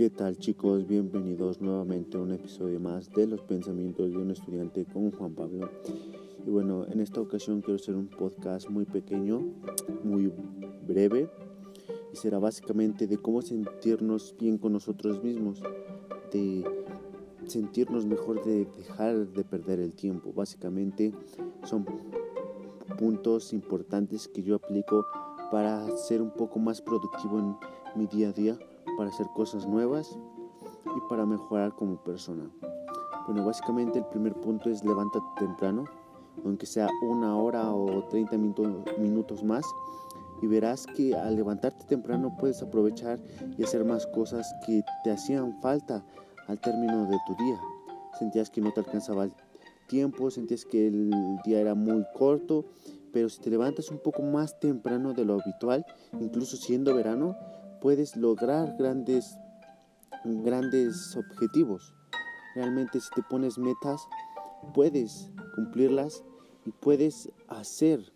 ¿Qué tal chicos? Bienvenidos nuevamente a un episodio más de los pensamientos de un estudiante con Juan Pablo. Y bueno, en esta ocasión quiero hacer un podcast muy pequeño, muy breve, y será básicamente de cómo sentirnos bien con nosotros mismos, de sentirnos mejor, de dejar de perder el tiempo. Básicamente son puntos importantes que yo aplico para ser un poco más productivo en mi día a día para hacer cosas nuevas y para mejorar como persona. Bueno, básicamente el primer punto es levántate temprano, aunque sea una hora o 30 minutos más, y verás que al levantarte temprano puedes aprovechar y hacer más cosas que te hacían falta al término de tu día. Sentías que no te alcanzaba el tiempo, sentías que el día era muy corto, pero si te levantas un poco más temprano de lo habitual, incluso siendo verano, puedes lograr grandes, grandes objetivos. Realmente si te pones metas, puedes cumplirlas y puedes hacer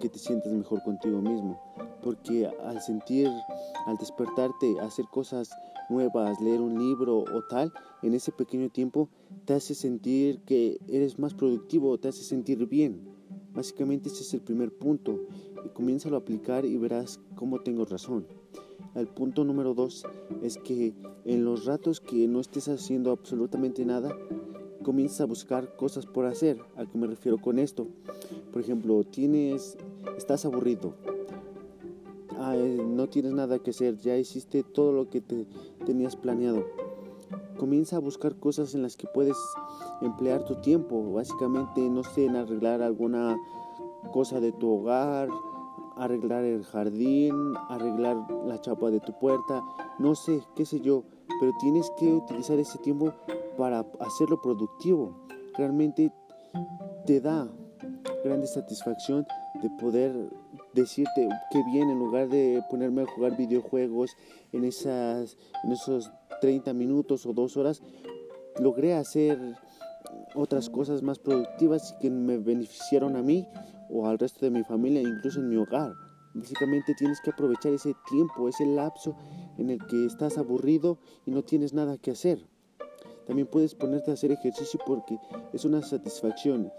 que te sientas mejor contigo mismo. Porque al sentir, al despertarte, hacer cosas nuevas, leer un libro o tal, en ese pequeño tiempo te hace sentir que eres más productivo, te hace sentir bien. Básicamente ese es el primer punto. Y comienza a aplicar y verás cómo tengo razón. El punto número dos es que en los ratos que no estés haciendo absolutamente nada, comienza a buscar cosas por hacer. ¿A qué me refiero con esto? Por ejemplo, tienes, estás aburrido, no tienes nada que hacer, ya hiciste todo lo que te tenías planeado. Comienza a buscar cosas en las que puedes emplear tu tiempo. Básicamente, no sé, en arreglar alguna cosa de tu hogar, arreglar el jardín, arreglar la chapa de tu puerta, no sé, qué sé yo, pero tienes que utilizar ese tiempo para hacerlo productivo. Realmente te da grande satisfacción de poder decirte qué bien en lugar de ponerme a jugar videojuegos en esas en esos 30 minutos o dos horas logré hacer otras cosas más productivas y que me beneficiaron a mí o al resto de mi familia, incluso en mi hogar. Básicamente tienes que aprovechar ese tiempo, ese lapso en el que estás aburrido y no tienes nada que hacer. También puedes ponerte a hacer ejercicio porque es una satisfacción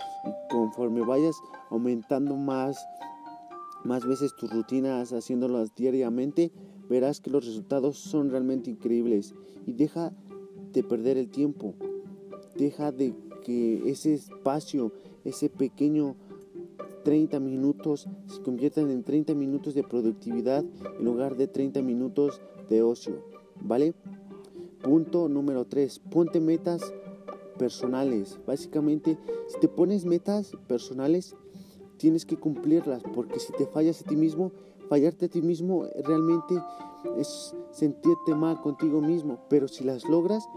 conforme vayas aumentando más, más veces tus rutinas haciéndolas diariamente, verás que los resultados son realmente increíbles y deja de perder el tiempo, deja de que ese espacio, ese pequeño 30 minutos se conviertan en 30 minutos de productividad en lugar de 30 minutos de ocio, ¿vale? Punto número 3, ponte metas personales. Básicamente, si te pones metas personales, tienes que cumplirlas, porque si te fallas a ti mismo, fallarte a ti mismo realmente es sentirte mal contigo mismo, pero si las logras,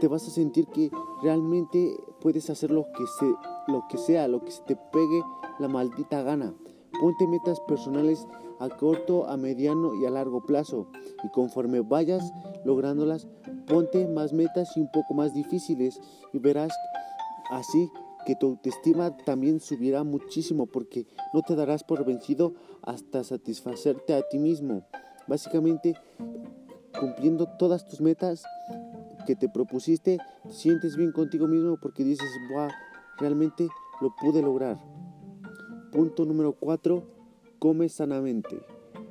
te vas a sentir que realmente puedes hacer lo que, se, lo que sea, lo que se te pegue la maldita gana. Ponte metas personales a corto, a mediano y a largo plazo. Y conforme vayas lográndolas, ponte más metas y un poco más difíciles. Y verás así que tu autoestima también subirá muchísimo porque no te darás por vencido hasta satisfacerte a ti mismo. Básicamente, cumpliendo todas tus metas que te propusiste, te sientes bien contigo mismo porque dices, wow, realmente lo pude lograr. Punto número 4. Come sanamente.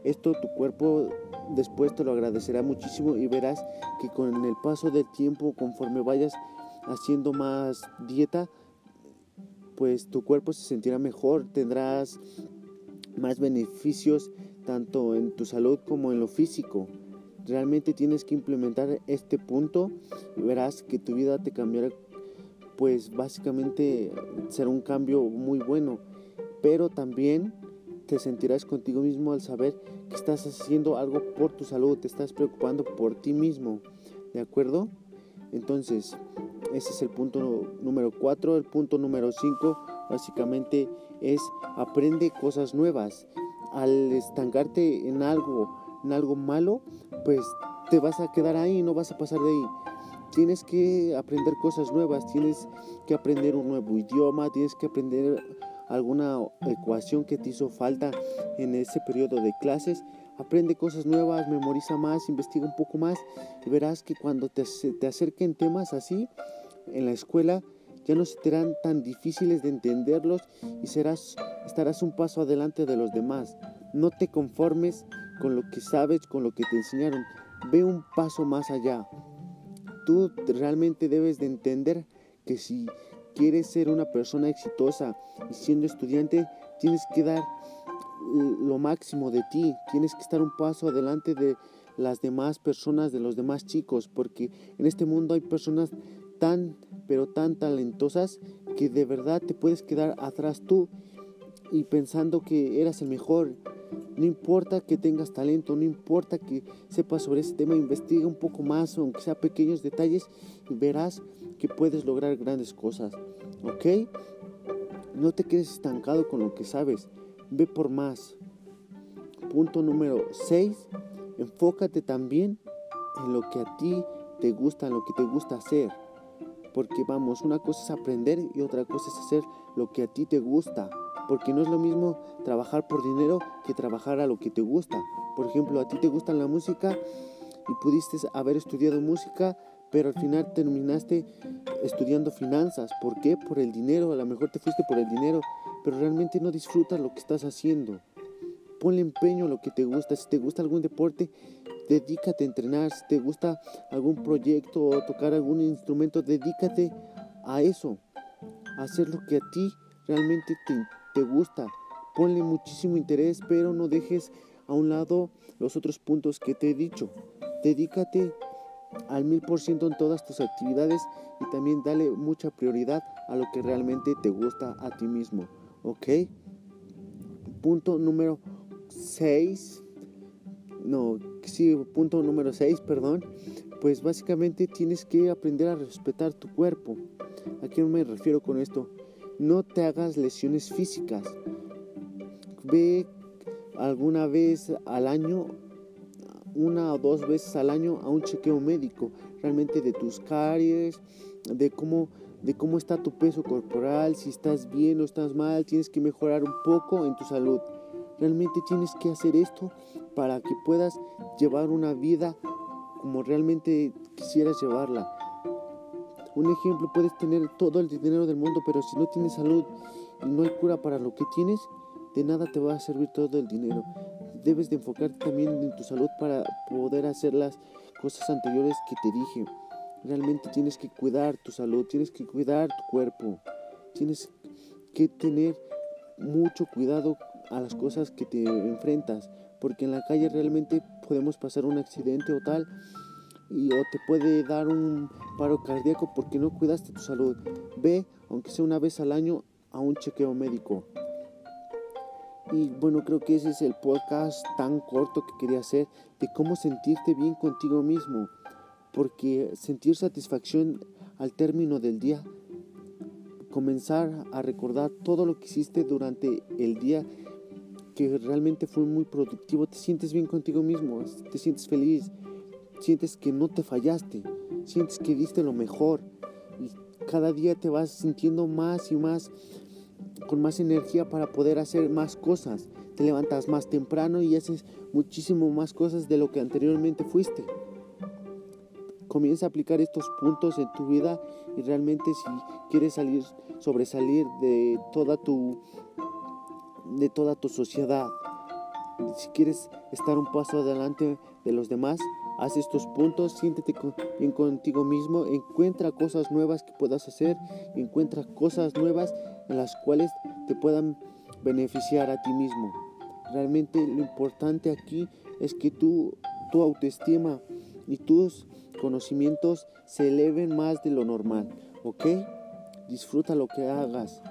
Esto tu cuerpo después te lo agradecerá muchísimo y verás que con el paso del tiempo, conforme vayas haciendo más dieta, pues tu cuerpo se sentirá mejor, tendrás más beneficios tanto en tu salud como en lo físico. Realmente tienes que implementar este punto y verás que tu vida te cambiará, pues básicamente será un cambio muy bueno pero también te sentirás contigo mismo al saber que estás haciendo algo por tu salud, te estás preocupando por ti mismo, ¿de acuerdo? Entonces, ese es el punto número 4. El punto número 5 básicamente es aprende cosas nuevas. Al estancarte en algo, en algo malo, pues te vas a quedar ahí, no vas a pasar de ahí. Tienes que aprender cosas nuevas, tienes que aprender un nuevo idioma, tienes que aprender alguna ecuación que te hizo falta en ese periodo de clases, aprende cosas nuevas, memoriza más, investiga un poco más y verás que cuando te, te acerquen temas así en la escuela, ya no serán tan difíciles de entenderlos y serás, estarás un paso adelante de los demás. No te conformes con lo que sabes, con lo que te enseñaron. Ve un paso más allá. Tú realmente debes de entender que si quieres ser una persona exitosa y siendo estudiante, tienes que dar lo máximo de ti, tienes que estar un paso adelante de las demás personas, de los demás chicos, porque en este mundo hay personas tan, pero tan talentosas que de verdad te puedes quedar atrás tú y pensando que eras el mejor. No importa que tengas talento, no importa que sepas sobre ese tema, investiga un poco más, aunque sea pequeños detalles, y verás que puedes lograr grandes cosas. ¿Ok? No te quedes estancado con lo que sabes, ve por más. Punto número 6. Enfócate también en lo que a ti te gusta, en lo que te gusta hacer. Porque vamos, una cosa es aprender y otra cosa es hacer lo que a ti te gusta. Porque no es lo mismo trabajar por dinero que trabajar a lo que te gusta. Por ejemplo, a ti te gusta la música y pudiste haber estudiado música, pero al final terminaste estudiando finanzas. ¿Por qué? Por el dinero. A lo mejor te fuiste por el dinero, pero realmente no disfrutas lo que estás haciendo. Ponle empeño a lo que te gusta. Si te gusta algún deporte, dedícate a entrenar. Si te gusta algún proyecto o tocar algún instrumento, dedícate a eso. A hacer lo que a ti realmente te, te gusta. Ponle muchísimo interés, pero no dejes a un lado los otros puntos que te he dicho. Dedícate al mil por ciento en todas tus actividades y también dale mucha prioridad a lo que realmente te gusta a ti mismo. ¿Ok? Punto número 6 no, sí, punto número 6, perdón, pues básicamente tienes que aprender a respetar tu cuerpo. ¿A qué me refiero con esto? No te hagas lesiones físicas. Ve alguna vez al año, una o dos veces al año, a un chequeo médico, realmente de tus caries, de cómo, de cómo está tu peso corporal, si estás bien o estás mal, tienes que mejorar un poco en tu salud. Realmente tienes que hacer esto para que puedas llevar una vida como realmente quisieras llevarla. Un ejemplo, puedes tener todo el dinero del mundo, pero si no tienes salud y no hay cura para lo que tienes, de nada te va a servir todo el dinero. Debes de enfocarte también en tu salud para poder hacer las cosas anteriores que te dije. Realmente tienes que cuidar tu salud, tienes que cuidar tu cuerpo, tienes que tener mucho cuidado a las cosas que te enfrentas, porque en la calle realmente podemos pasar un accidente o tal y o te puede dar un paro cardíaco porque no cuidaste tu salud. Ve, aunque sea una vez al año, a un chequeo médico. Y bueno, creo que ese es el podcast tan corto que quería hacer de cómo sentirte bien contigo mismo. Porque sentir satisfacción al término del día, comenzar a recordar todo lo que hiciste durante el día que realmente fue muy productivo, te sientes bien contigo mismo, te sientes feliz, sientes que no te fallaste, sientes que diste lo mejor y cada día te vas sintiendo más y más con más energía para poder hacer más cosas. Te levantas más temprano y haces muchísimo más cosas de lo que anteriormente fuiste. Comienza a aplicar estos puntos en tu vida y realmente si quieres salir, sobresalir de toda tu de toda tu sociedad. Si quieres estar un paso adelante de los demás, haz estos puntos, siéntete bien contigo mismo, encuentra cosas nuevas que puedas hacer, encuentra cosas nuevas en las cuales te puedan beneficiar a ti mismo. Realmente lo importante aquí es que tu, tu autoestima y tus conocimientos se eleven más de lo normal, ¿ok? Disfruta lo que hagas.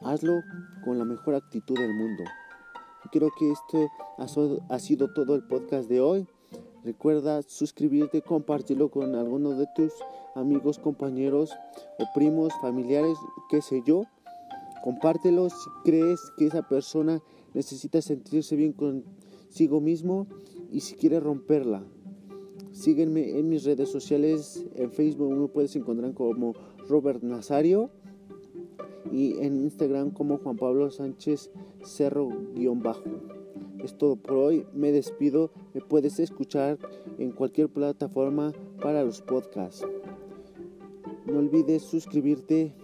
Hazlo con la mejor actitud del mundo. Creo que este ha sido todo el podcast de hoy. Recuerda suscribirte, compartirlo con alguno de tus amigos, compañeros o primos, familiares, qué sé yo. Compártelo si crees que esa persona necesita sentirse bien consigo mismo y si quiere romperla. Sígueme en mis redes sociales, en Facebook me puedes encontrar como Robert Nazario y en Instagram como Juan Pablo Sánchez Cerro-bajo. Es todo por hoy. Me despido. Me puedes escuchar en cualquier plataforma para los podcasts. No olvides suscribirte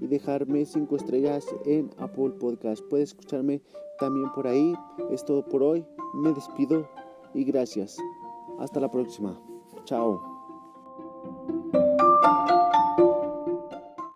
y dejarme 5 estrellas en Apple Podcast. Puedes escucharme también por ahí. Es todo por hoy. Me despido y gracias. Hasta la próxima. Chao.